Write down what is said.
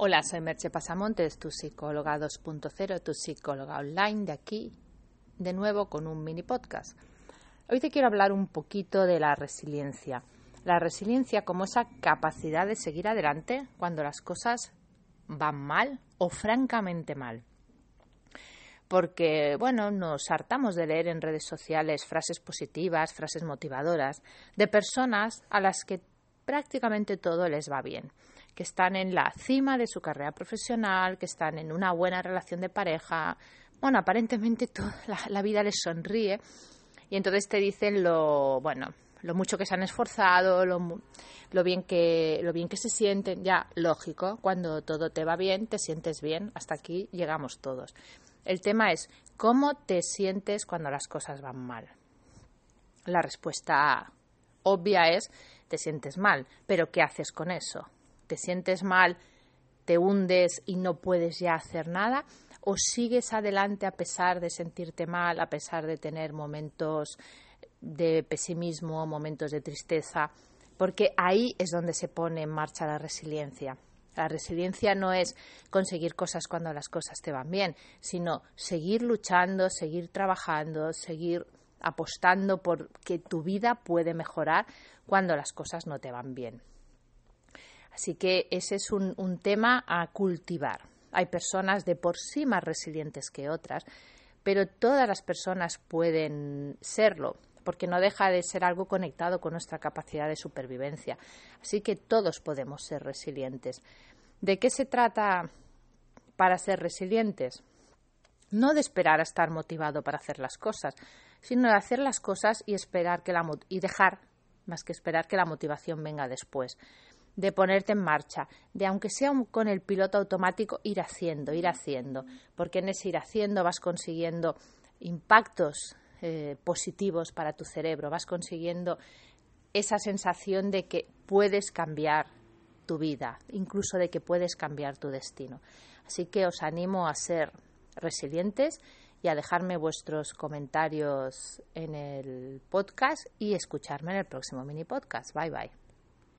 Hola, soy Merche Pasamontes, tu psicóloga 2.0, tu psicóloga online de aquí, de nuevo con un mini podcast. Hoy te quiero hablar un poquito de la resiliencia. La resiliencia como esa capacidad de seguir adelante cuando las cosas van mal o francamente mal. Porque, bueno, nos hartamos de leer en redes sociales frases positivas, frases motivadoras, de personas a las que prácticamente todo les va bien que están en la cima de su carrera profesional, que están en una buena relación de pareja. Bueno, aparentemente toda la, vida les sonríe y entonces te dicen lo, bueno, lo mucho que se han esforzado, lo, lo, bien que, lo bien que se sienten. Ya, lógico, cuando todo te va bien, te sientes bien. Hasta aquí llegamos todos. El tema es cómo te sientes cuando las cosas van mal. La respuesta obvia es te sientes mal, pero ¿qué haces con eso? te sientes mal, te hundes y no puedes ya hacer nada, o sigues adelante a pesar de sentirte mal, a pesar de tener momentos de pesimismo, momentos de tristeza, porque ahí es donde se pone en marcha la resiliencia. La resiliencia no es conseguir cosas cuando las cosas te van bien, sino seguir luchando, seguir trabajando, seguir apostando por que tu vida puede mejorar cuando las cosas no te van bien. Así que ese es un, tema a cultivar. Hay personas de por sí más resilientes que otras, pero todas las personas pueden serlo, porque no deja de ser algo conectado con nuestra capacidad de supervivencia. Así que todos podemos ser resilientes. ¿De qué se trata para ser resilientes? No de esperar a estar motivado para hacer las cosas, sino de hacer las cosas y esperar que la y dejar más que esperar que la motivación venga después de ponerte en marcha, de aunque sea con el piloto automático, ir haciendo, ir haciendo, porque en ese ir haciendo vas consiguiendo impactos eh, positivos para tu cerebro, vas consiguiendo esa sensación de que puedes cambiar tu vida, incluso de que puedes cambiar tu destino. Así que os animo a ser resilientes y a dejarme vuestros comentarios en el podcast y escucharme en el próximo mini podcast. Bye bye.